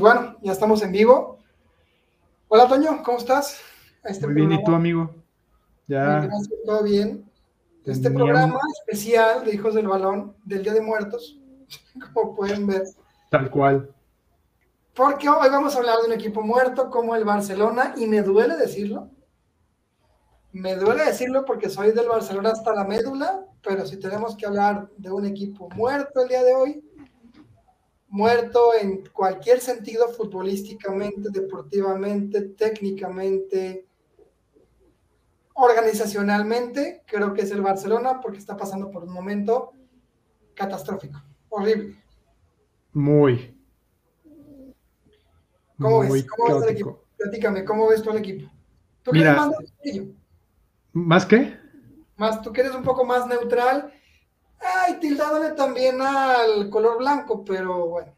Pues bueno, ya estamos en vivo. Hola Toño, ¿cómo estás? Este Muy bien, ¿y tú, amigo? Ya. Gracias, todo bien. Este programa especial de Hijos del Balón del Día de Muertos, como pueden ver. Tal cual. Porque hoy vamos a hablar de un equipo muerto como el Barcelona, y me duele decirlo. Me duele decirlo porque soy del Barcelona hasta la médula, pero si tenemos que hablar de un equipo muerto el día de hoy, muerto en cualquier sentido futbolísticamente, deportivamente, técnicamente, organizacionalmente, creo que es el Barcelona porque está pasando por un momento catastrófico, horrible. Muy. ¿Cómo ves? ¿Cómo ves el equipo? Platícame, ¿cómo ves tú el equipo? ¿Tú Mira, más, ¿Más qué? Más, tú quieres un poco más neutral Ay, tildándole también al color blanco, pero bueno.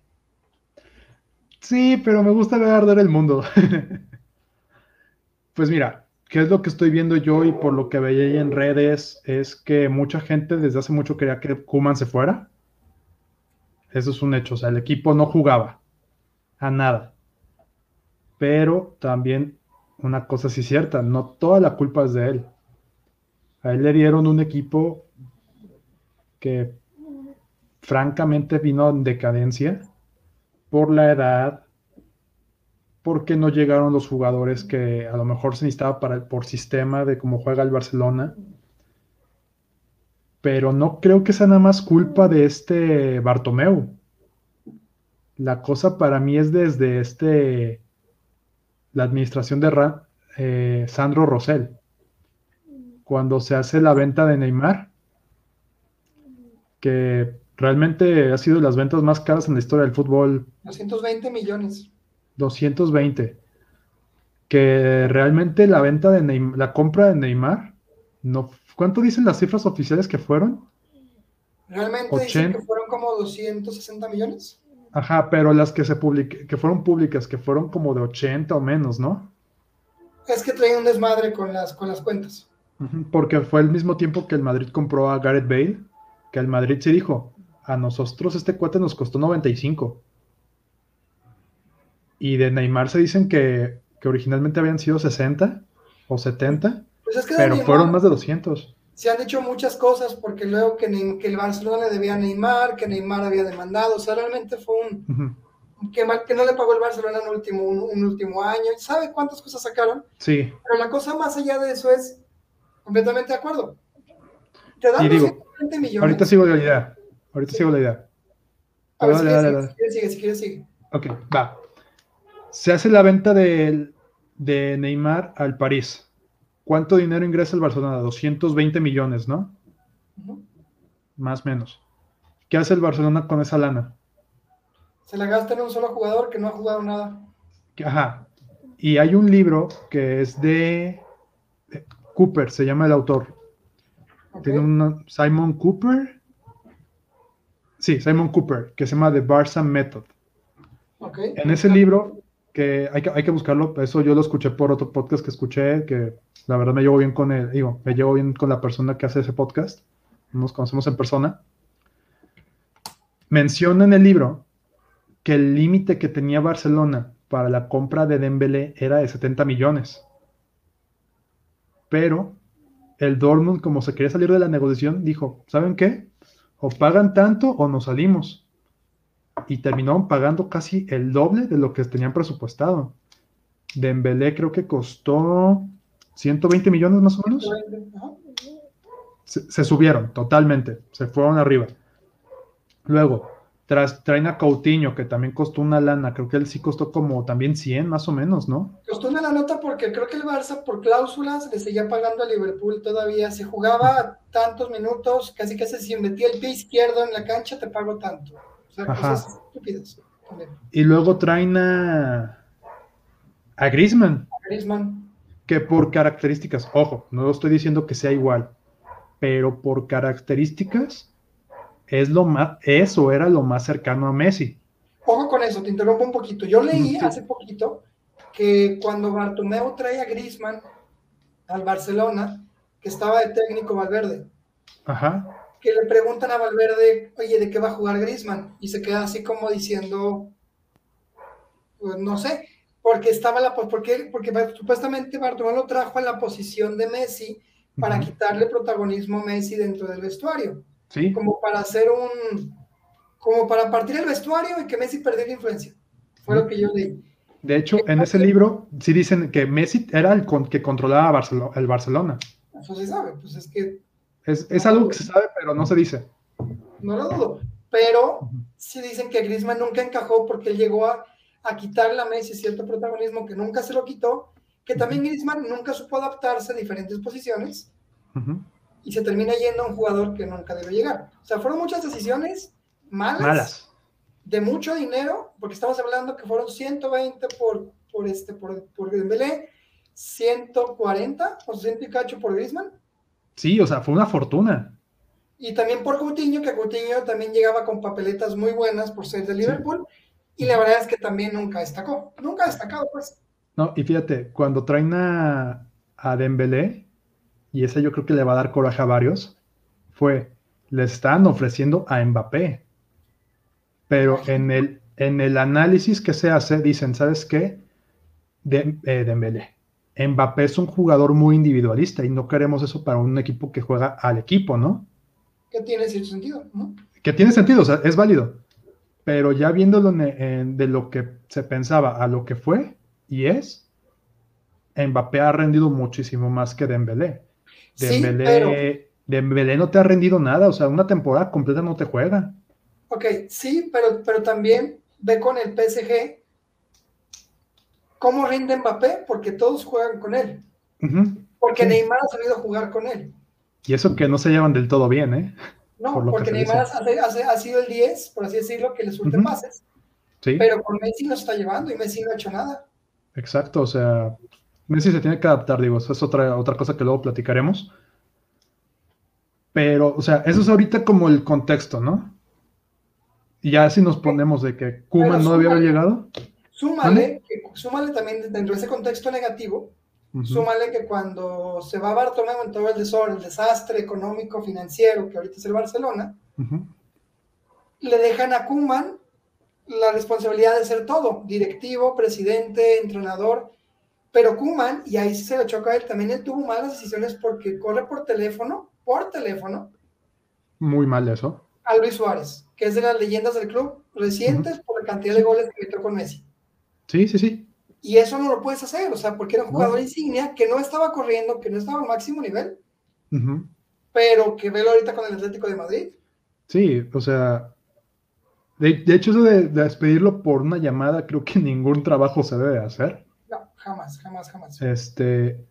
Sí, pero me gusta ver arder el mundo. pues mira, ¿qué es lo que estoy viendo yo y por lo que veía en redes? Es que mucha gente desde hace mucho quería que Kuman se fuera. Eso es un hecho, o sea, el equipo no jugaba a nada. Pero también una cosa sí cierta, no toda la culpa es de él. A él le dieron un equipo que francamente vino en decadencia por la edad, porque no llegaron los jugadores que a lo mejor se necesitaba para, por sistema de cómo juega el Barcelona. Pero no creo que sea nada más culpa de este Bartomeu. La cosa para mí es desde este la administración de eh, Sandro Rosell. Cuando se hace la venta de Neymar, que realmente ha sido de las ventas más caras en la historia del fútbol. 220 millones. 220. Que realmente la venta de Neymar, la compra de Neymar, no, ¿cuánto dicen las cifras oficiales que fueron? Realmente dicen que fueron como 260 millones. Ajá, pero las que se que fueron públicas, que fueron como de 80 o menos, ¿no? Es que traía un desmadre con las, con las cuentas. Porque fue el mismo tiempo que el Madrid compró a Gareth Bale que al Madrid se dijo, a nosotros este cuate nos costó 95. Y de Neymar se dicen que, originalmente habían sido 60 o 70, pues pero fueron más de 200. Se han dicho muchas cosas porque luego que, el Barcelona le debía a Neymar, que Neymar había demandado, o sea, realmente fue un... que, que, no le pagó el Barcelona en último, un, último año, ¿sabe cuántas cosas sacaron? Sí. Pero la cosa más allá de eso es completamente de acuerdo. Te dan Ahorita sigo la idea. Ahorita sigo la idea. A ver, si quieres, sigue, si quieres, sigue. Ok, va. Se hace la venta de, de Neymar al París. ¿Cuánto dinero ingresa el Barcelona? 220 millones, ¿no? Más o menos. ¿Qué hace el Barcelona con esa lana? Se la gasta en un solo jugador que no ha jugado nada. Ajá. Y hay un libro que es de Cooper, se llama el autor. Tiene un Simon Cooper. Sí, Simon Cooper, que se llama The Barça Method. En ese libro, que hay, que hay que buscarlo, eso yo lo escuché por otro podcast que escuché, que la verdad me llevo bien con él, digo, me llevo bien con la persona que hace ese podcast, nos conocemos en persona. Menciona en el libro que el límite que tenía Barcelona para la compra de Dembélé era de 70 millones. Pero el Dortmund, como se quería salir de la negociación, dijo, ¿saben qué? O pagan tanto o nos salimos. Y terminaron pagando casi el doble de lo que tenían presupuestado. Dembélé creo que costó 120 millones más o menos. se subieron totalmente, se fueron arriba. Luego, tras, traen a Coutinho, que también costó una lana, creo que él sí costó como también 100 más o menos, ¿no? Costó una nota porque creo que el Barça por cláusulas le seguía pagando a Liverpool todavía. Se jugaba tantos minutos, casi casi si metía el pie izquierdo en la cancha te pago tanto. O sea, cosas estúpidas. Y luego traen a, a Griezmann. A Griezmann. Que por características, ojo, no estoy diciendo que sea igual, pero por características es lo más, eso era lo más cercano a Messi. Ojo con eso, te interrumpo un poquito. Yo leí hace poquito que cuando Bartomeu trae a Griezmann al Barcelona, que estaba de técnico Valverde, que le preguntan a Valverde, oye, ¿de qué va a jugar Griezmann? Y se queda así como diciendo, Pues no sé, porque estaba la porque, porque supuestamente Bartomeu lo trajo a la posición de Messi para quitarle protagonismo a Messi dentro del vestuario. Sí. Como para hacer un como para partir el vestuario y que Messi perdiera influencia. Fue lo que yo leí. De hecho, en ese libro sí dicen que Messi era el que controlaba el Barcelona. Eso se sabe, pues es que... Es, algo que se sabe, pero no se dice. No lo dudo, pero sí dicen que Griezmann nunca encajó porque él llegó a, a quitarle a Messi cierto protagonismo que nunca se lo quitó, que también Griezmann nunca supo adaptarse a diferentes posiciones y se termina yendo a un jugador que nunca debe llegar. O sea, fueron muchas decisiones malas, de mucho dinero, porque estamos hablando que fueron 120 por, por, este, por, por Dembélé, 140 o 100 y cacho por Griezmann. Sí, o sea, fue una fortuna. Y también por Coutinho, que Coutinho también llegaba con papeletas muy buenas por ser de Liverpool, y la verdad es que también nunca destacó, nunca destacado, pues. No, y fíjate, cuando traen a, a Dembélé, y ese yo creo que le va a dar coraje a varios, fue, le están ofreciendo a Mbappé. Pero en el, en el análisis que se hace, dicen, ¿sabes qué? De, eh, Dembélé. Mbappé es un jugador muy individualista y no queremos eso para un equipo que juega al equipo, ¿no? Que tiene cierto sentido, ¿no? Que tiene sentido, o sea, es válido. Pero ya viéndolo de lo que se pensaba a lo que fue y es, Mbappé ha rendido muchísimo más que Dembélé. Dembélé, Dembélé no te ha rendido nada, o sea, una temporada completa no te juega. Ok, sí, pero, pero también ve con el PSG cómo rinde Mbappé, porque todos juegan con él. Porque Neymar ha sabido jugar con él. Y eso que no se llevan del todo bien, ¿eh? No, porque Neymar ha, sido el 10, por así decirlo, que le suelte pases. Sí. Pero con Messi no está llevando y Messi no ha hecho nada. Exacto, o sea, Messi se tiene que adaptar, digo, eso es otra, otra cosa que luego platicaremos. Pero, o sea, eso es ahorita como el contexto, ¿no? Y ya si nos ponemos de que Kuman no debía haber llegado. Súmale, súmale también dentro de ese contexto negativo, súmale que cuando se va Bartomeu en todo el desorden, el desastre económico, financiero, que ahorita es el Barcelona, le dejan a Kuman la responsabilidad de ser todo, directivo, presidente, entrenador, pero Kuman, y ahí se le choca a él, también él tuvo malas decisiones porque corre por teléfono, por teléfono. Muy mal eso. A Luis Suárez que es de las leyendas del club recientes por la cantidad de goles que metió con Messi. Sí, sí, sí. Y eso no lo puedes hacer, o sea, porque era un jugador insignia que no estaba corriendo, que no estaba al máximo nivel, pero que velo ahorita con el Atlético de Madrid. Sí, o sea, de, hecho eso de, despedirlo por una llamada, creo que ningún trabajo se debe hacer. No, jamás, jamás, jamás. Este,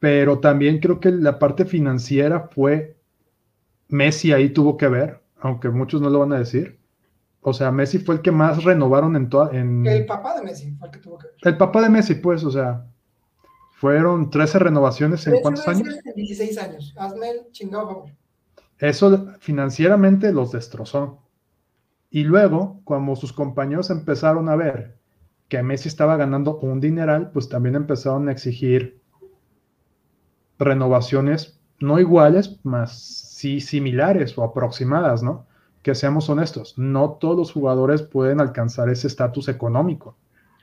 pero también creo que la parte financiera fue, Messi ahí tuvo que ver, aunque muchos no lo van a decir. O sea, Messi fue el que más renovaron en toda. En... El papá de Messi fue el que tuvo que ver. El papá de Messi, pues, o sea, fueron 13 renovaciones en cuántos años? En 16 años. Hazme el chingado favor. Eso financieramente los destrozó. Y luego, cuando sus compañeros empezaron a ver que Messi estaba ganando un dineral, pues también empezaron a exigir renovaciones no iguales, más sí similares o aproximadas, ¿no? Que seamos honestos, no todos los jugadores pueden alcanzar ese estatus económico.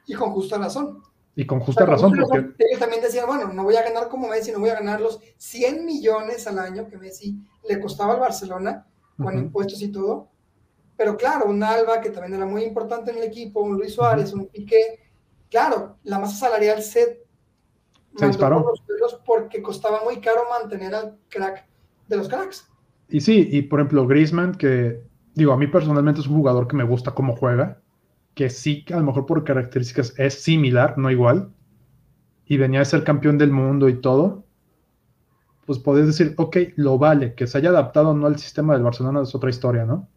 Y con justa razón. Y con justa razón, porque... Ellos también decían, bueno, no voy a ganar como Messi, no voy a ganar los 100 millones al año que Messi le costaba al Barcelona, con impuestos y todo. Pero claro, un Alba, que también era muy importante en el equipo, un Luis Suárez, un Piqué, claro, la masa salarial se, se disparó. porque costaba muy caro mantener al crack de los cracks. Y sí, y por ejemplo, Griezmann, que digo, a mí personalmente es un jugador que me gusta cómo juega, que sí, a lo mejor por características es similar, no igual, y venía a ser campeón del mundo y todo, pues podés decir, ok, lo vale, que se haya adaptado no al sistema del Barcelona es otra historia, ¿no?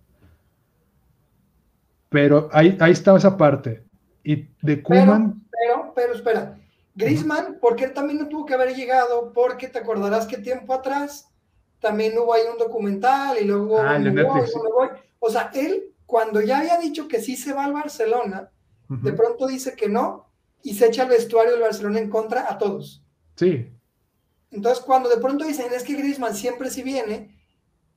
Pero ahí, ahí estaba esa parte. Y de Kuman. Pero, pero, pero, espera. Griezmann, ¿por qué también no tuvo que haber llegado? Porque te acordarás que tiempo atrás también hubo ahí un documental y luego... Ah, o sea, él cuando ya había dicho que sí se va al Barcelona, de pronto dice que no y se echa el vestuario del Barcelona en contra a todos. Sí. Entonces, cuando de pronto dicen es que Griezmann siempre sí viene,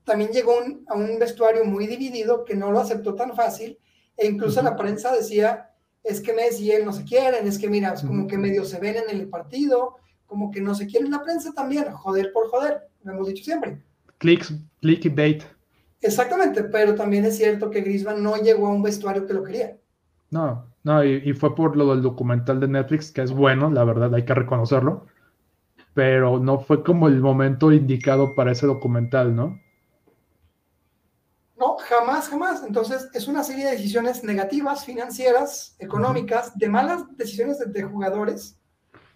también llegó a un vestuario muy dividido que no lo aceptó tan fácil e incluso la prensa decía es que Messi y él no se quieren, es que mira, es como que medio se ven en el partido, como que no se quieren la prensa también, joder por joder, lo hemos dicho siempre. Clicks, clickbait. Exactamente, pero también es cierto que Griezmann no llegó a un vestuario que lo quería. No, no, y, fue por lo del documental de Netflix, que es bueno, la verdad, hay que reconocerlo, pero no fue como el momento indicado para ese documental, ¿no? No, jamás, jamás. Entonces, es una serie de decisiones negativas, financieras, económicas, de malas decisiones de, jugadores.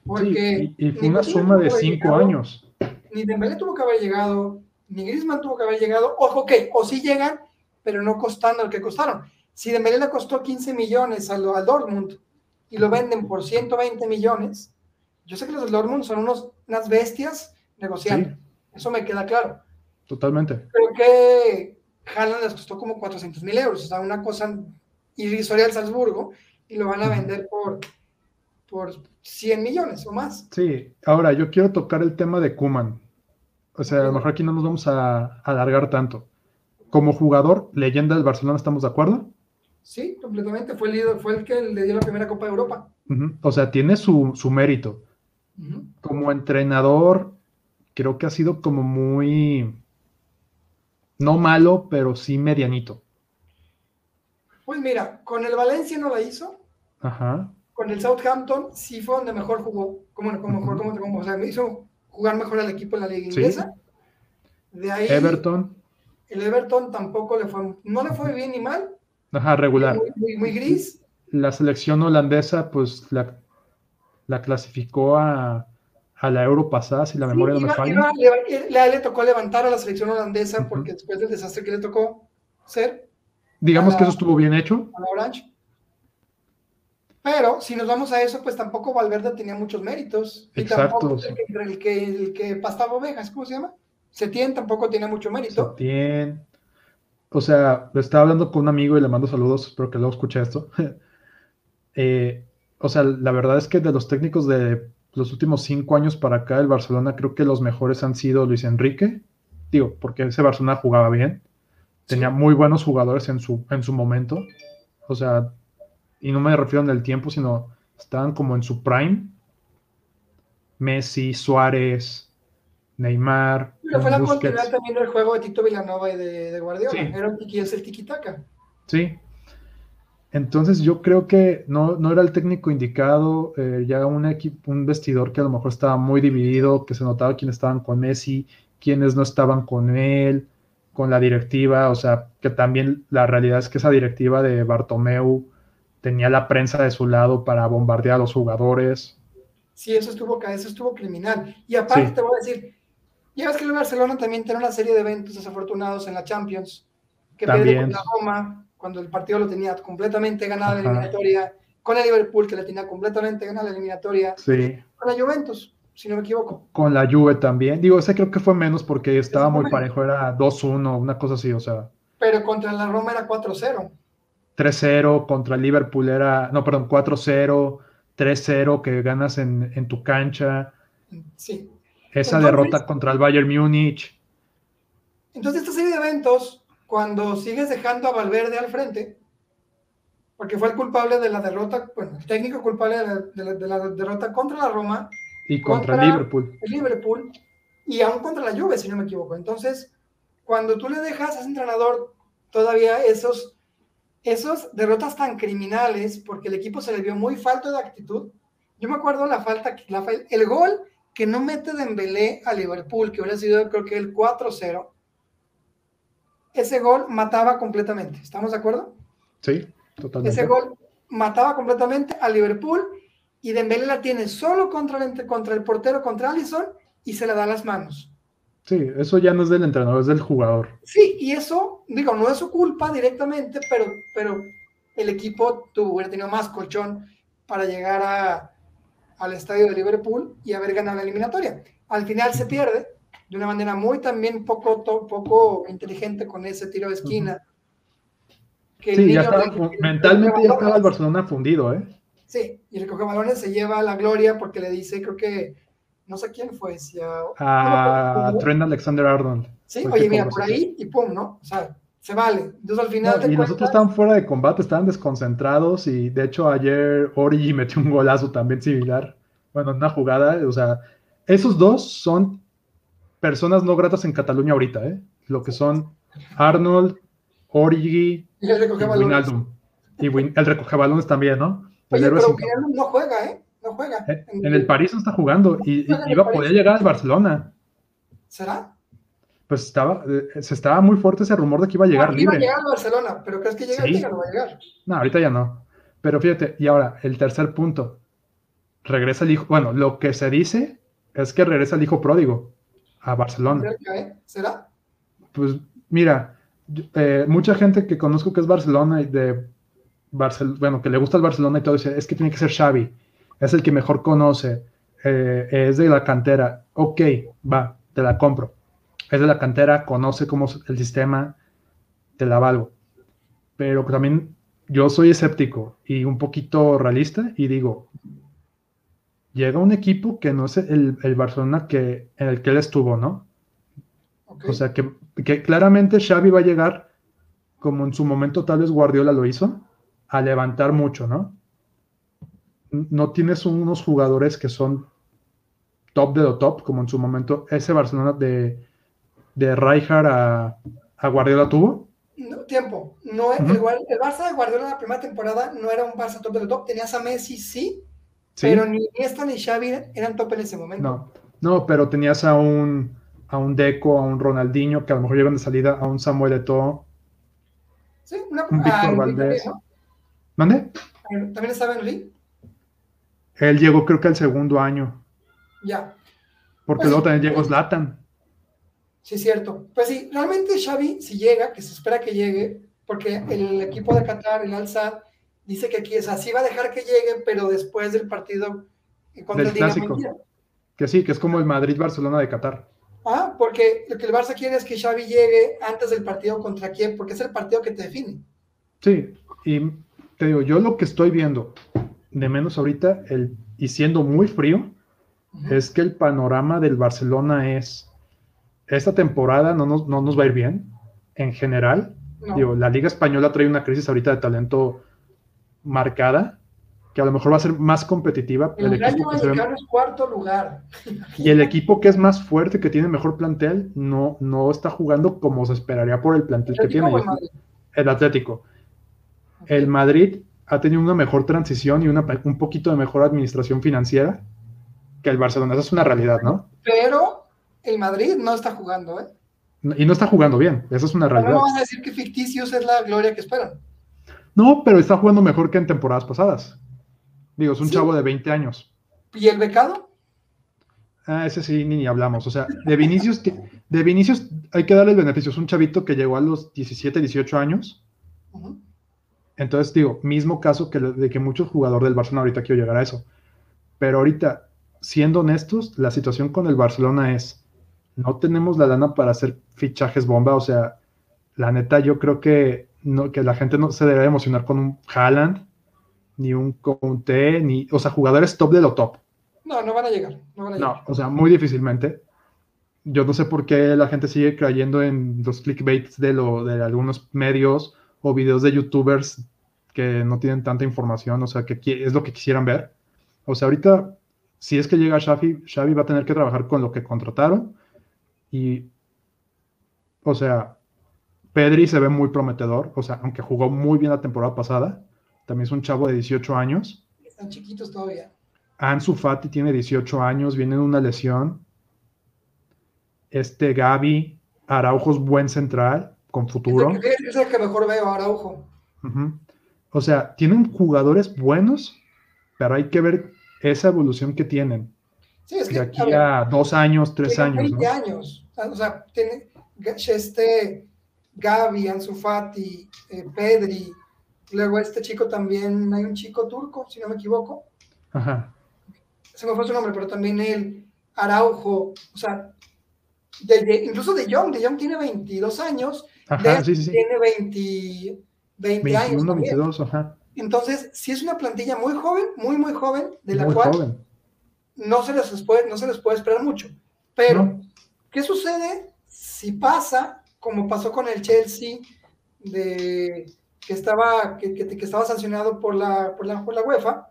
Porque y, fue una suma de cinco años. Ni Dembélé tuvo que haber llegado, ni Griezmann tuvo que haber llegado. Ojo, ok, o sí llegan, pero no costando lo que costaron. Si Dembélé le costó 15 millones al, al Dortmund y lo venden por 120 millones, yo sé que los del Dortmund son unos, unas bestias negociando. Eso me queda claro. Totalmente. Creo que Haaland les costó como 400 mil euros, o sea, una cosa irrisoria al Salzburgo, y lo van a vender por, por 100 millones o más. Sí, ahora yo quiero tocar el tema de Kuman. O sea, a lo mejor aquí no nos vamos a, alargar tanto. Como jugador, leyenda del Barcelona, ¿estamos de acuerdo? Sí, completamente. Fue el, líder, fue el que le dio la primera Copa de Europa. O sea, tiene su, mérito. Como entrenador, creo que ha sido como muy no malo, pero sí medianito. Pues mira, con el Valencia no la hizo. Ajá. Con el Southampton sí fue donde mejor jugó. Como, como, mejor, como, como, o sea, me hizo jugar mejor al equipo en la liga inglesa. De ahí. Everton. El Everton tampoco le fue, no le fue bien ni mal. Ajá, regular. Muy, muy, gris. La selección holandesa, pues la, la clasificó a, a la Euro pasada, si la memoria no me falla. le, le, tocó levantar a la selección holandesa porque después del desastre que le tocó ser. Digamos que eso estuvo bien hecho. A la Orange. Pero si nos vamos a eso, pues tampoco Valverde tenía muchos méritos. Exacto. Y el, que, el, que, pastaba ovejas, ¿cómo se llama? Setién tampoco tiene mucho mérito. Setién. O sea, lo estaba hablando con un amigo y le mando saludos, espero que luego escuche esto. Eh, o sea, la verdad es que de los técnicos de los últimos cinco años para acá, el Barcelona creo que los mejores han sido Luis Enrique, digo, porque ese Barcelona jugaba bien, tenía muy buenos jugadores en su, en su momento, o sea, y no me refiero en el tiempo, sino estaban como en su prime. Messi, Suárez, Neymar. Pero fue la continuidad también del juego de Tito Villanova y de, Guardiola. Era el tiki, es el tiki-taka. Sí, entonces yo creo que no, no era el técnico indicado, eh, ya un equipo, un vestidor que a lo mejor estaba muy dividido, que se notaba quiénes estaban con Messi, quiénes no estaban con él, con la directiva, o sea, que también la realidad es que esa directiva de Bartomeu tenía la prensa de su lado para bombardear a los jugadores. Sí, eso estuvo, eso estuvo criminal. Y aparte te voy a decir, ya ves que el Barcelona también tiene una serie de eventos desafortunados en la Champions, que también. la Roma, cuando el partido lo tenía completamente ganado la eliminatoria, con el Liverpool que le tenía completamente ganada la eliminatoria, sí. con la Juventus, si no me equivoco. Con la Juve también. Digo, ese creo que fue menos porque estaba muy parejo, era 2-1, una cosa así, o sea. Pero contra la Roma era 4-0. 3-0, contra el Liverpool era, no, perdón, 4-0, 3-0 que ganas en, en, tu cancha. Sí. Esa derrota contra el Bayern Múnich. Entonces, esta serie de eventos cuando sigues dejando a Valverde al frente, porque fue el culpable de la derrota, bueno, el técnico culpable de la, derrota contra la Roma. Y contra, el Liverpool. El Liverpool, y aún contra la Juve, si no me equivoco. Entonces, cuando tú le dejas a ese entrenador todavía esos, esos derrotas tan criminales, porque el equipo se le vio muy falto de actitud, yo me acuerdo la falta, la, el gol que no mete Dembélé a Liverpool, que hubiera sido creo que el 4-0, ese gol mataba completamente. ¿Estamos de acuerdo? Sí, totalmente. Ese gol mataba completamente a Liverpool y Dembélé la tiene solo contra el, contra el portero, contra Allison, y se le da las manos. Sí, eso ya no es del entrenador, es del jugador. Sí, y eso, digo, no es su culpa directamente, pero, pero el equipo tuvo, hubiera tenido más colchón para llegar a, al estadio de Liverpool y haber ganado la eliminatoria. Al final se pierde, de una manera muy también poco, poco inteligente con ese tiro de esquina. sí, ya estaba, mentalmente ya estaba el Barcelona fundido, ¿eh? Sí, y recoge balones, se lleva la gloria porque le dice, creo que, no sé quién fue, si a, Trent Alexander Arnold. Sí, oye, mira, por ahí y pum, ¿no? O sea, se vale. Entonces al final... y los otros estaban fuera de combate, estaban desconcentrados y de hecho ayer Origi metió un golazo también similar. Bueno, en una jugada, o sea, esos dos son personas no gratas en Cataluña ahorita, ¿eh? Lo que son Arnold, Origi y, el Wijnaldum. Y el recoge balones también, ¿no? Oye, pero Wijnaldum no juega, ¿eh? No juega. Eh, en, el París no está jugando y, iba a poder llegar al Barcelona. ¿Será? Pues estaba, eh, se estaba muy fuerte ese rumor de que iba a llegar libre. Iba a llegar a Barcelona, pero ¿crees que llega ¿Sí? no va a llegar? No, ahorita ya no. Pero fíjate, y ahora, el tercer punto. Regresa el hijo, bueno, lo que se dice es que regresa el hijo pródigo a Barcelona. ¿Será? Pues mira, eh, mucha gente que conozco que es Barcelona y de Barcelona, bueno, que le gusta el Barcelona y todo, dice, es que tiene que ser Xavi, es el que mejor conoce, eh, es de la cantera, ok, va, te la compro, es de la cantera, conoce cómo es el sistema, te la valgo, pero también yo soy escéptico y un poquito realista y digo, llega un equipo que no es el, Barcelona que, en el que él estuvo, ¿no? O sea, que, que, claramente Xavi va a llegar, como en su momento tal vez Guardiola lo hizo, a levantar mucho, ¿no? No tienes unos jugadores que son top de lo top, como en su momento ese Barcelona de, de Rijkaard a, a Guardiola tuvo. No, tiempo. No, igual, el Barça de Guardiola en la primera temporada no era un Barça top de lo top. Tenías a Messi, sí, pero ni Iniesta ni Xavi eran top en ese momento. No, no, pero tenías a un, a un Deco, a un Ronaldinho, que a lo mejor llegan de salida, a un Samuel Eto'o. Sí, una, un Víctor Valdés. ¿Mande? ¿También estaba Henry? Él llegó creo que al segundo año. Ya. Porque pues luego también llegó Zlatan. Sí, cierto. Pues sí, realmente Xavi, si llega, que se espera que llegue, porque el equipo de Qatar, el al dice que aquí es así, va a dejar que llegue, pero después del partido contra del clásico. Que sí, que es como el Madrid-Barcelona de Qatar. Ah, porque lo que el Barça quiere es que Xavi llegue antes del partido contra quién, porque es el partido que te define. Sí, y te digo, yo lo que estoy viendo, de menos ahorita, el, y siendo muy frío, es que el panorama del Barcelona es, esta temporada no nos, no nos va a ir bien, en general. Digo, la Liga Española trae una crisis ahorita de talento marcada, que a lo mejor va a ser más competitiva. El, equipo que es cuarto lugar. Y el equipo que es más fuerte, que tiene mejor plantel, no, no está jugando como se esperaría por el plantel que tiene. El, Atlético. El Madrid ha tenido una mejor transición y una, un poquito de mejor administración financiera que el Barcelona. Esa es una realidad, ¿no? Pero el Madrid no está jugando, ¿eh? Y no está jugando bien, eso es una realidad. No vamos a decir que ficticios es la gloria que esperan. No, pero está jugando mejor que en temporadas pasadas. Digo, es un chavo de 20 años. ¿Y el becado? Ah, ese sí, ni, hablamos. O sea, de Vinicius, de Vinicius hay que darle el beneficio. Es un chavito que llegó a los 17, 18 años. Entonces, digo, mismo caso que de que muchos jugadores del Barcelona ahorita quiero llegar a eso. Pero ahorita, siendo honestos, la situación con el Barcelona es, no tenemos la lana para hacer fichajes bomba. O sea, la neta, yo creo que que la gente no se debe emocionar con un Haaland, ni un Conte, ni, o sea, jugadores top de lo top. No, no van a llegar. No, o sea, muy difícilmente. Yo no sé por qué la gente sigue creyendo en los clickbaits de, lo, de algunos medios o videos de youtubers que no tienen tanta información, o sea, que es lo que quisieran ver. O sea, ahorita, si es que llega Xavi, Xavi va a tener que trabajar con lo que contrataron y, o sea, Pedri se ve muy prometedor, o sea, aunque jugó muy bien la temporada pasada, también es un chavo de 18 años. Están chiquitos todavía. Ansu Fati tiene 18 años, viene de una lesión. Este Gaby, Araujo es buen central, con futuro. Es el que, mejor veo, Araujo. O sea, tienen jugadores buenos, pero hay que ver esa evolución que tienen. Sí, es que, de aquí a, dos años, tres años. 20 años. O sea, tiene este Gaby, Ansu Fati, eh, Pedri, luego este chico también, hay un chico turco, si no me equivoco. Ajá. Se me fue su nombre, pero también él, Araujo, o sea, incluso de Jong, de Jong tiene 22 años, ajá, sí, sí, tiene 20, 20 años. 22, ajá. Entonces, sí es una plantilla muy joven, muy, muy joven, de la cual No, se les puede, no se les puede esperar mucho. Pero, ¿qué sucede si pasa como pasó con el Chelsea, de que estaba, que, que, estaba sancionado por la, por la, por la UEFA,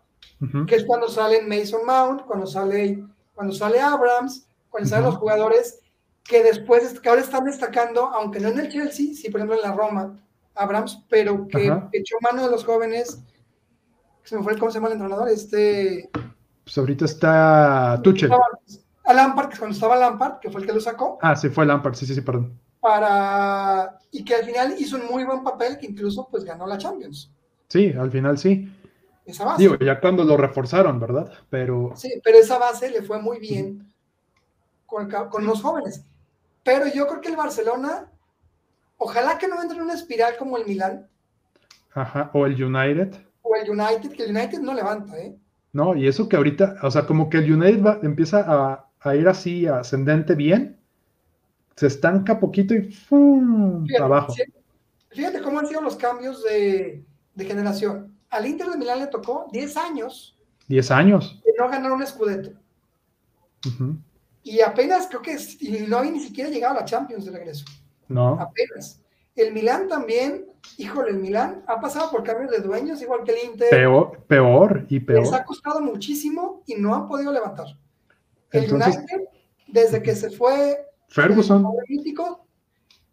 que es cuando salen Mason Mount, cuando sale, cuando sale Abrams, cuando salen los jugadores que después, que ahora están destacando, aunque no en el Chelsea, sí, por ejemplo en la Roma, Abrams, pero que echó mano de los jóvenes. Se me fue, ¿cómo se llama el entrenador? Este. Pues ahorita está Tuchel. A Lampard, cuando estaba Lampard, que fue el que lo sacó. Ah, sí, fue Lampard, sí, sí, sí, perdón. Para. Y que al final hizo un muy buen papel, que incluso pues ganó la Champions. Sí, al final sí. Esa base. Digo, ya cuando lo reforzaron, ¿verdad? Pero. Sí, pero esa base le fue muy bien con, con los jóvenes. Pero yo creo que el Barcelona, ojalá que no entre en una espiral como el Milan. Ajá, o el United. O el United, que el United no levanta, ¿eh? No, y eso que ahorita, o sea, como que el United va, empieza a, ir así ascendente bien, se estanca poquito y ¡fum! abajo. Fíjate cómo han sido los cambios de, generación. Al Inter de Milán le tocó 10 años. 10 años. De no ganar un escudeto. Y apenas creo que no había ni siquiera llegado a la Champions de regreso. No. Apenas. El Milán también, híjole, el Milán ha pasado por cambios de dueños, igual que el Inter. Peor, peor y peor. Les ha costado muchísimo y no han podido levantar. El United, desde que se fue Ferguson.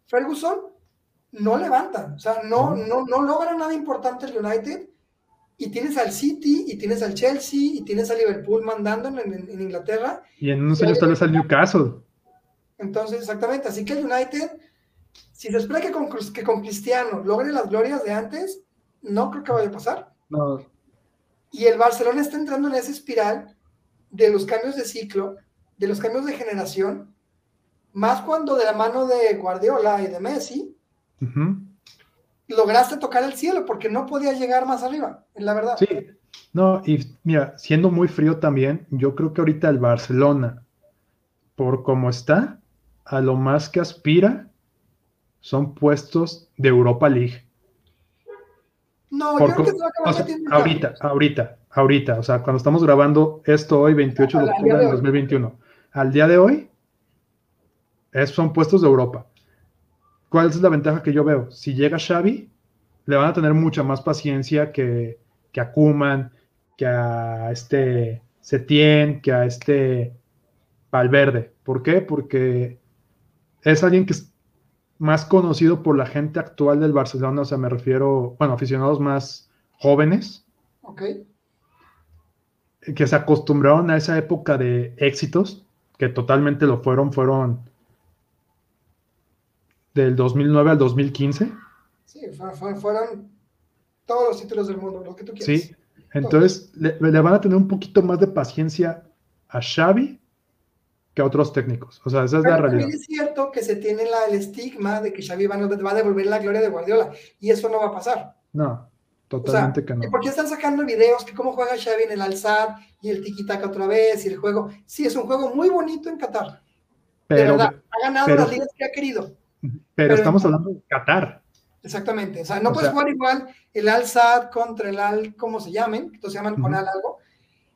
Ferguson no levanta. O sea, no, no, no logra nada importante el United y tienes al City, y tienes al Chelsea, y tienes al Liverpool mandando en, Inglaterra. Y en unos años tal vez al Newcastle. Entonces, exactamente. Así que el United, si se espera que con, que con Cristiano logre las glorias de antes, no creo que vaya a pasar. No. Y el Barcelona está entrando en esa espiral de los cambios de ciclo, de los cambios de generación, más cuando de la mano de Guardiola y de Messi, lograste tocar el cielo porque no podías llegar más arriba, la verdad. Sí, no, y mira, siendo muy frío también, yo creo que ahorita el Barcelona, por cómo está, a lo más que aspira son puestos de Europa League. No, yo creo que se va a acabar Ahorita, ahorita, ahorita, o sea, cuando estamos grabando esto hoy, 28 de octubre de 2021, al día de hoy, es, son puestos de Europa. ¿Cuál es la ventaja que yo veo? Si llega Xavi, le van a tener mucha más paciencia que, que a Kuman, que a este Setien, que a este Valverde. ¿Por qué? Porque es alguien que es más conocido por la gente actual del Barcelona, o sea, me refiero, bueno, aficionados más jóvenes. Ok. Que se acostumbraron a esa época de éxitos, que totalmente lo fueron, fueron del 2009 al 2015. Sí, fueron todos los títulos del mundo, lo que tú quieras. Sí, entonces le, van a tener un poquito más de paciencia a Xavi que a otros técnicos. O sea, esa es la realidad. es cierto que se tiene la, el estigma de que Xavi va, a devolver la gloria de Guardiola y eso no va a pasar. No, totalmente que no. ¿Por qué están sacando videos que cómo juega Xavi en el alzar y el tiki-taka otra vez y el juego? Sí, es un juego muy bonito en Qatar. Pero, ha ganado las ligas que ha querido. Pero, estamos hablando de Qatar. Exactamente. O sea, no puedes jugar igual el Al Sad contra el Al, ¿cómo se llamen? Entonces se llaman con Al algo.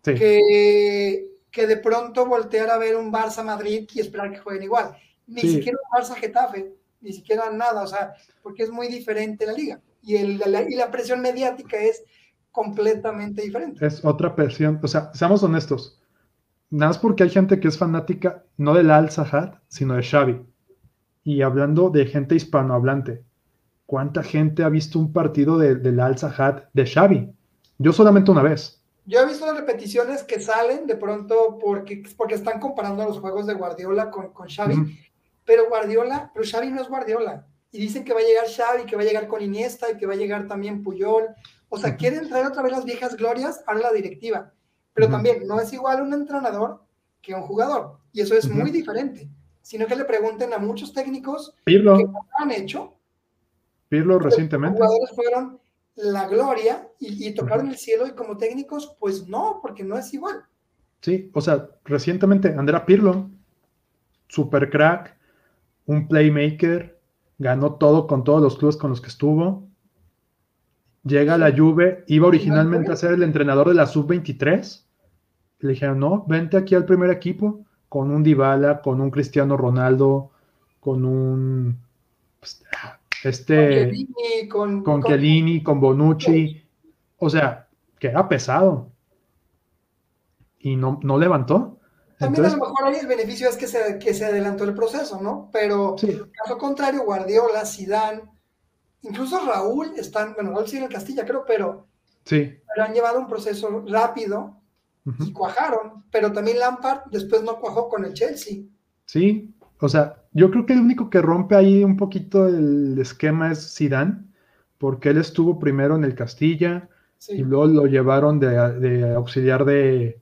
Que, que de pronto voltear a ver un Barça Madrid y esperar que jueguen igual. Ni siquiera un Barça Getafe, ni siquiera nada. O sea, porque es muy diferente la liga. Y, el, la, y la presión mediática es completamente diferente. Es otra presión. O sea, seamos honestos. Nada más porque hay gente que es fanática, no del Al Sahad, sino de Xavi y hablando de gente hispanohablante, ¿cuánta gente ha visto un partido de, del Al Hat de Xavi? Yo solamente una vez. Yo he visto las repeticiones que salen de pronto porque, porque están comparando los juegos de Guardiola con, con Xavi, pero Guardiola, pero Xavi no es Guardiola. Y dicen que va a llegar Xavi, que va a llegar con Iniesta y que va a llegar también Puyol. O sea, quieren traer otra vez las viejas glorias a la directiva. Pero también no es igual un entrenador que un jugador. Y eso es muy diferente sino que le pregunten a muchos técnicos que han hecho. Pirlo recientemente. Los jugadores fueron la gloria y, tocaron el cielo y como técnicos, pues no, porque no es igual. Sí, o sea, recientemente Andrea Pirlo, super crack, un playmaker, ganó todo con todos los clubes con los que estuvo. Llega a la Juve, iba originalmente a ser el entrenador de la sub-23. Le dijeron, no, vente aquí al primer equipo con un Dybala, con un Cristiano Ronaldo, con un... Pues, este, con, con, con, con Bonucci, o sea, que era pesado y no, no levantó. También a lo mejor ahí el beneficio es que se, que se adelantó el proceso, ¿no? Pero caso contrario, Guardiola, Zidane, incluso Raúl están, bueno, Raúl sigue en Castilla, creo, pero, sí. pero han llevado un proceso rápido y cuajaron, pero también Lampard después no cuajó con el Chelsea. Sí, o sea, yo creo que el único que rompe ahí un poquito el esquema es Zidane, porque él estuvo primero en el Castilla y luego lo llevaron de, auxiliar de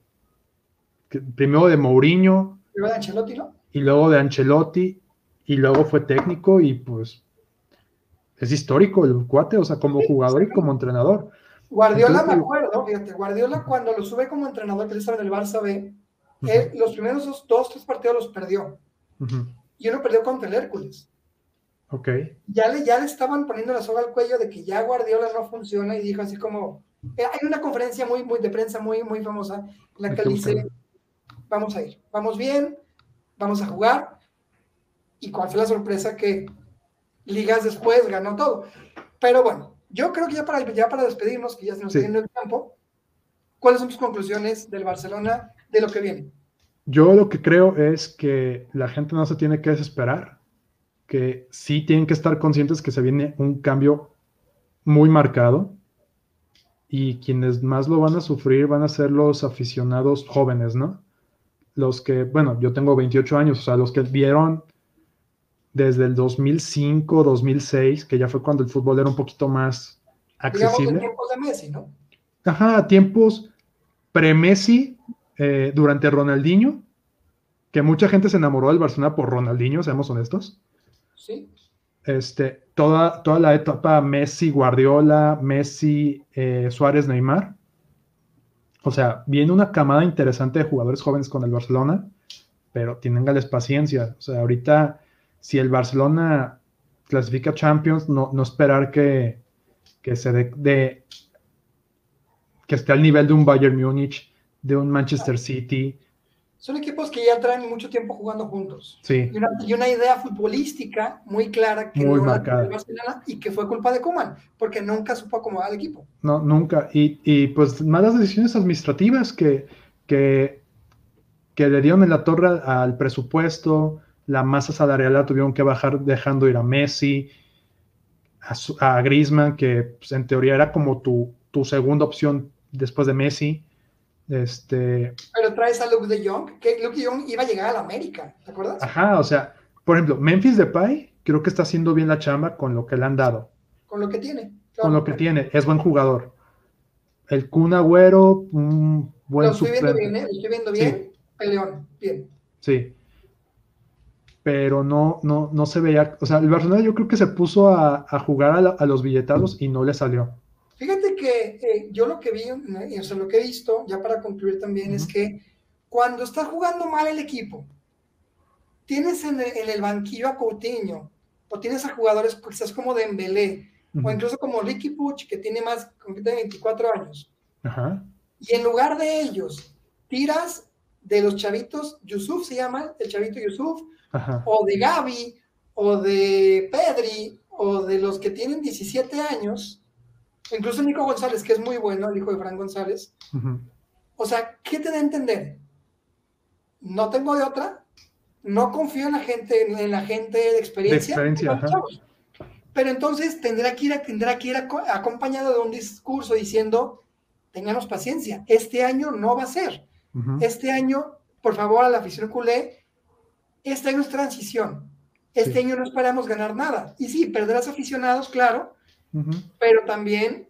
primero de Mourinho. Luego de Ancelotti, ¿no? Y luego de Ancelotti, y luego fue técnico y pues es histórico el cuate, o sea, como jugador y como entrenador. Guardiola, me acuerdo, fíjate, Guardiola cuando lo sube como entrenador, que él estaba en el Barça B, los primeros dos, dos, tres partidos los perdió. Y uno perdió contra el Hércules. Ok. Ya le, ya le estaban poniendo la soga al cuello de que ya Guardiola no funciona y dijo así como, eh, hay una conferencia muy, muy de prensa muy, muy famosa en la que él dice, vamos a ir, vamos bien, vamos a jugar. ¿Y cuál fue la sorpresa que ligas después ganó todo? Pero bueno, yo creo que ya para, ya para despedirnos, que ya se nos tiene el tiempo, ¿cuáles son tus conclusiones del Barcelona de lo que viene? Yo lo que creo es que la gente no se tiene que desesperar, que sí tienen que estar conscientes que se viene un cambio muy marcado y quienes más lo van a sufrir van a ser los aficionados jóvenes, ¿no? Los que, bueno, yo tengo 28 años, o sea, los que vieron desde el 2005, 2006, que ya fue cuando el fútbol era un poquito más accesible. Digamos, tiempos de Messi, ¿no? Ajá, tiempos pre-Messi, eh, durante Ronaldinho, que mucha gente se enamoró del Barcelona por Ronaldinho, seamos honestos. Sí. Este, toda, toda la etapa Messi, Guardiola, Messi, eh, Suárez, Neymar. O sea, viene una camada interesante de jugadores jóvenes con el Barcelona, pero gales paciencia. O sea, ahorita, si el Barcelona clasifica Champions, no, no esperar que, que se de, que esté al nivel de un Bayern Múnich, de un Manchester City. Son equipos que ya traen mucho tiempo jugando juntos. Sí. Y una, idea futbolística muy clara que muy no marcada. y que fue culpa de Kuman, porque nunca supo acomodar al equipo. No, nunca. Y, y pues malas decisiones administrativas que, que, que le dieron en la torre al presupuesto, la masa salarial la tuvieron que bajar dejando ir a Messi, a, a Griezmann, que pues, en teoría era como tu, tu segunda opción después de Messi este... Pero traes a Luke de Jong, que Luke de Jong iba a llegar a la América, ¿te acuerdas? Ajá, o sea, por ejemplo, Memphis Depay creo que está haciendo bien la chamba con lo que le han dado. Con lo que tiene. Con lo que tiene, es buen jugador. El Kun Agüero, un buen Lo estoy viendo bien, ¿eh? Lo estoy viendo bien. El León, bien. Sí. Pero no, no, no se veía, o sea, el Barcelona yo creo que se puso a, jugar a, a los billetados y no le salió. Fíjate que eh, yo lo que vi, o sea, lo que he visto, ya para concluir también, es que cuando está jugando mal el equipo, tienes en el, banquillo a Coutinho, o tienes a jugadores quizás como Dembélé, o incluso como Ricky Puch, que tiene más, de 24 años. Y en lugar de ellos, tiras de los chavitos, Yusuf se llama, el chavito Yusuf, o de Gaby, o de Pedri, o de los que tienen 17 años, Incluso Nico González, que es muy bueno, el hijo de Fran González. O sea, ¿qué te da a entender? No tengo de otra. No confío en la gente, en la gente de experiencia. Pero entonces tendrá que ir, tendrá que ir acompañado de un discurso diciendo, tengamos paciencia, este año no va a ser. Este año, por favor, a la afición culé, este año es transición. Este año no esperamos ganar nada. Y sí, perderás aficionados, claro, pero también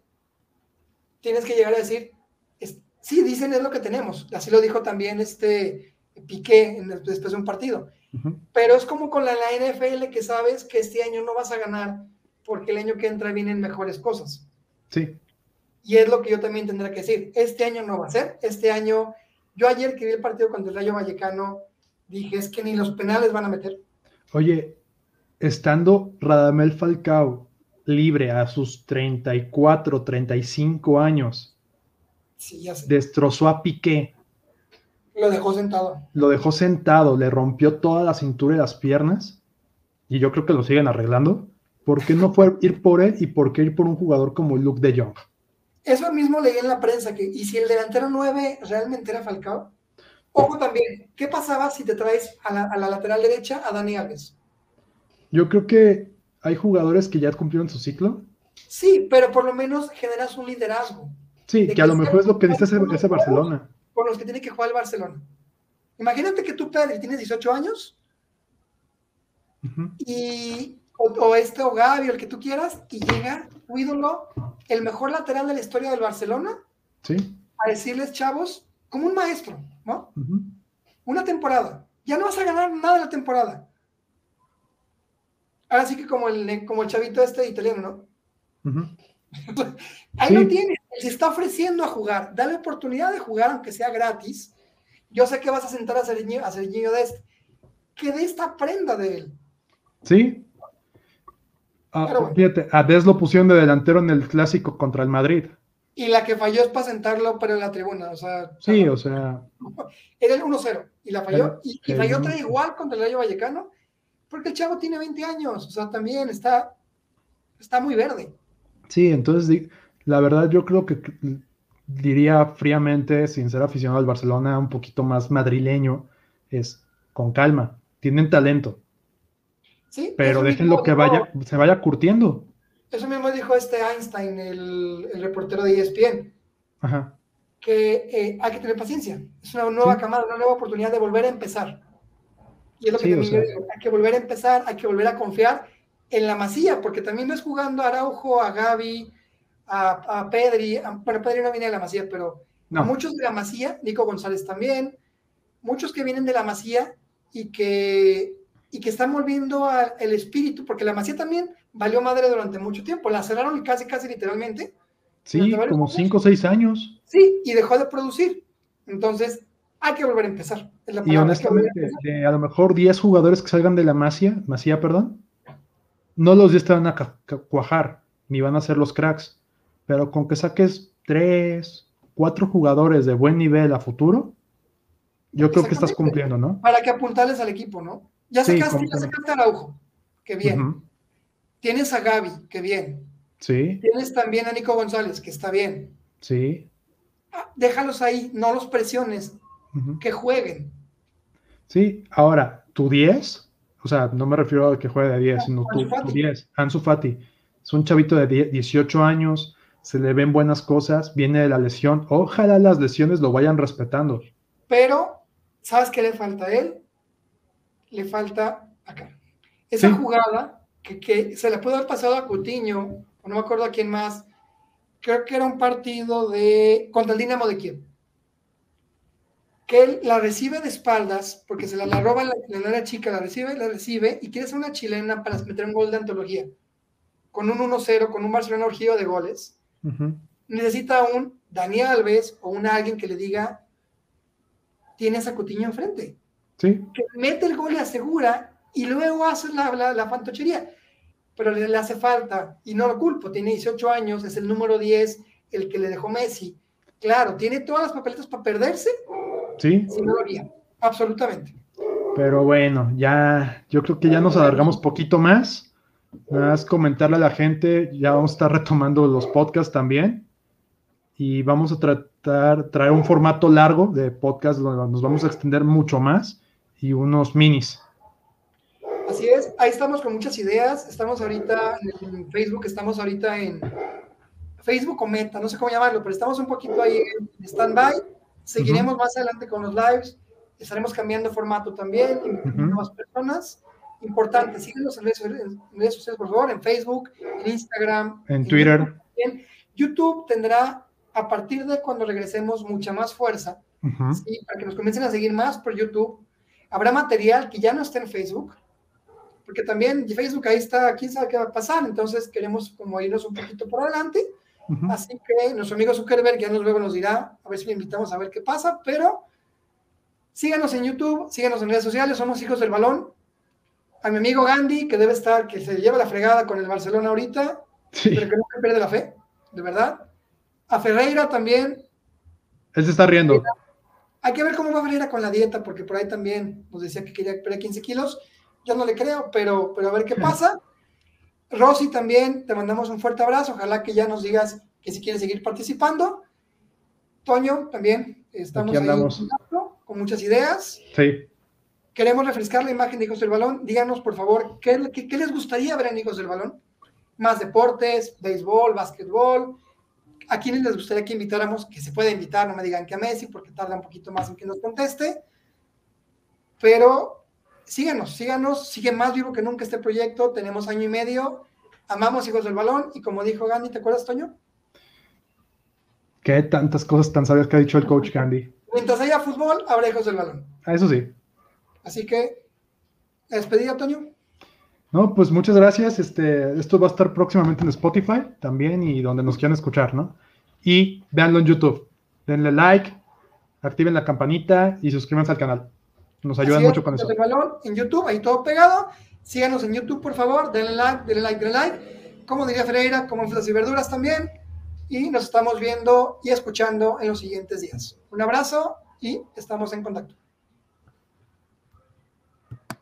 tienes que llegar a decir, sí, dicen es lo que tenemos. Así lo dijo también este Piqué después de un partido. Pero es como con la, la, NFL que sabes que este año no vas a ganar porque el año que entra vienen mejores cosas. Sí. Y es lo que yo también tendré que decir. Este año no va a ser. Este año, yo ayer que vi el partido contra el Rayo Vallecano, dije, es que ni los penales van a meter. Oye, estando Radamel Falcao libre a sus 34, 35 años. Destrozó a Piqué. Lo dejó sentado. Lo dejó sentado, le rompió toda la cintura y las piernas. Y yo creo que lo siguen arreglando. ¿Por qué no fue ir por él y por qué ir por un jugador como Luke de Jong? Eso mismo leí en la prensa, que y si el delantero 9 realmente era Falcao. Ojo también, ¿qué pasaba si te traes a la, a la lateral derecha a Dani Alves? Yo creo que hay jugadores que ya cumplieron su ciclo. Sí, pero por lo menos generas un liderazgo. Sí, que a lo mejor es lo que dice ese, ese Barcelona. Con los que tiene que jugar el Barcelona. Imagínate que tú, Pedri, tienes 18 años y o, o este o Gaby, o el que tú quieras, y llega tu ídolo, el mejor lateral de la historia del Barcelona, Sí. a decirles, chavos, como un maestro, ¿no? Una temporada. Ya no vas a ganar nada la temporada. Ahora sí que como el, como el chavito este italiano, ¿no? Ahí Sí. lo tienes. Se está ofreciendo a jugar. Dale oportunidad de jugar, aunque sea gratis. Yo sé que vas a sentar a Serginho, a Serginho de este. Que de esta prenda de él. Sí. Ah, Pero fíjate, a Des lo pusieron de delantero en el clásico contra el Madrid. Y la que falló es para sentarlo, pero en la tribuna. O sea, Sí, o sea, era el 1-0 y la falló. Y, y falló otra igual contra el Rayo Vallecano, porque el chavo tiene 20 años. O sea, también está, está muy verde. sí, entonces la verdad yo creo que diría fríamente, sin ser aficionado al Barcelona, un poquito más madrileño, es con calma. Tienen talento, ¿sí? pero déjenlo que vaya, se vaya curtiendo. Eso mismo dijo este Einstein, el, el reportero de ESPN. Ajá. que eh, hay que tener paciencia. Es una nueva Sí. camada, una nueva oportunidad de volver a empezar. Y es lo que Sí, también sea. yo digo, hay que volver a empezar, hay que volver a confiar en la masía, porque también ves jugando a Araujo, a Gaby, a, a Pedri, a- bueno, Pedri no viene de la masía, pero No, muchos de la masía, Nico González también, muchos que vienen de la masía y que, y que están volviendo al el espíritu, porque la masía también valió madre durante mucho tiempo, la cerraron casi, casi literalmente, sí, como años. 5 o 6 años. Sí, y dejó de producir. Entonces, hay que volver a empezar. la Y a honestamente, de a lo mejor 10 jugadores que salgan de la Masía, Masía, perdón, no los 10 te van a cuajar, ni van a ser los cracks, pero con que saques 3, 4 jugadores de buen nivel a futuro, yo creo que estás cumpliendo, ¿no? Para que apuntales al equipo, ¿no? Ya Sí, sacaste, ya completamente. sacaste a Araujo, que bien. Tienes a Gaby, que bien. Sí, Tienes también a Nico González, que está bien. sí. Ah, Déjalos ahí, no los presiones, que jueguen. Sí, ahora, tu 10, o sea, no me refiero a que juegue de 10, sino tu, Ansu tu 10, Ansu Fati, es un chavito de 10 18 años, se le ven buenas cosas, viene de la lesión, ojalá las lesiones lo vayan respetando. Pero, ¿sabes qué le falta a él? Le falta acá. Esa Sí. jugada que, que se le puede haber pasado a Coutinho, o no me acuerdo a quién más, creo que era un partido de contra el Dinamo de Kiev. Que él la recibe de espaldas, porque se la, la roba la, la chica, la recibe, la recibe, y quiere hacer una chilena para meter un gol de antología. Con un 1-0, con un Barcelona urgido de goles necesita un Dani Alves o un alguien que le diga, tienes a Coutinho enfrente, Sí, que mete el gol y asegura y luego hace la, la, la fantochería. Pero le, le hace falta, y no lo culpo, tiene 18 años, es el número 10, el que le dejó Messi. Claro, tiene todas las papeletas para perderse sí, si no lo haría, absolutamente. pero bueno, ya, yo creo que ya nos alargamos poquito más. Nada más comentarle a la gente, ya vamos a estar retomando los podcasts también. Y vamos a tratar, traer un formato largo de podcast donde nos vamos a extender mucho más y unos minis. Así es, ahí estamos con muchas ideas, estamos ahorita en Facebook, estamos ahorita en Facebook o Meta, no sé cómo llamarlo, pero estamos un poquito ahí en stand-by, seguiremos más adelante con los lives, estaremos cambiando formato también, invitando Ujú. nuevas personas, importante, síguenos en redes, en redes sociales, por favor, en Facebook, en Instagram, En Twitter. YouTube. YouTube tendrá, a partir de cuando regresemos, mucha más fuerza, para que nos comiencen a seguir más por YouTube. Habrá material que ya no esté en Facebook, porque también Facebook ahí está, quién sabe qué va a pasar, entonces queremos como irnos un poquito por adelante, así que nuestro amigo Zuckerberg ya nos luego nos dirá, a ver si le invitamos a ver qué pasa, pero síganos en YouTube, síganos en redes sociales, somos hijos del balón. A mi amigo Gandhi, que debe estar, que se lleva la fregada con el Barcelona ahorita, Sí, pero que nunca pierde la fe, de verdad. A Ferreira también, él se está riendo. Hay que ver cómo va Ferreira con la dieta, porque por ahí también nos decía que quería perder 15 kilos. Yo no le creo, pero, pero a ver qué pasa. Rosy también, te mandamos un fuerte abrazo. Ojalá que ya nos digas que si quieres seguir participando. Toño, también estamos ahí con muchas ideas. Sí. Queremos refrescar la imagen de Hijos del Balón. Díganos, por favor, ¿qué, les gustaría ver en Hijos del Balón? Más deportes, béisbol, básquetbol. ¿A quiénes les gustaría que invitáramos? Que se puede invitar, no me digan que a Messi, porque tarda un poquito más en que nos conteste. Pero síganos, síganos, sigue más vivo que nunca este proyecto. Tenemos año y medio. Amamos Hijos del Balón. Y como dijo Gandhi, ¿te acuerdas, Toño? Qué tantas cosas tan sabias que ha dicho el coach Gandhi. Mientras haya fútbol, habrá Hijos del Balón. Ah, eso sí. Así que, despedida, Toño. No, pues muchas gracias. Este, esto va a estar próximamente en Spotify también y donde nos quieran escuchar, ¿no? Y véanlo en YouTube. Denle like, activen la campanita y suscríbanse al canal. Nos ayudan mucho con eso. Balón en YouTube, ahí todo pegado. Síganos en YouTube, por favor. Denle like, denle like, denle like. Como diría Ferreira, como en frutas y verduras también. Y nos estamos viendo y escuchando en los siguientes días. Un abrazo y estamos en contacto.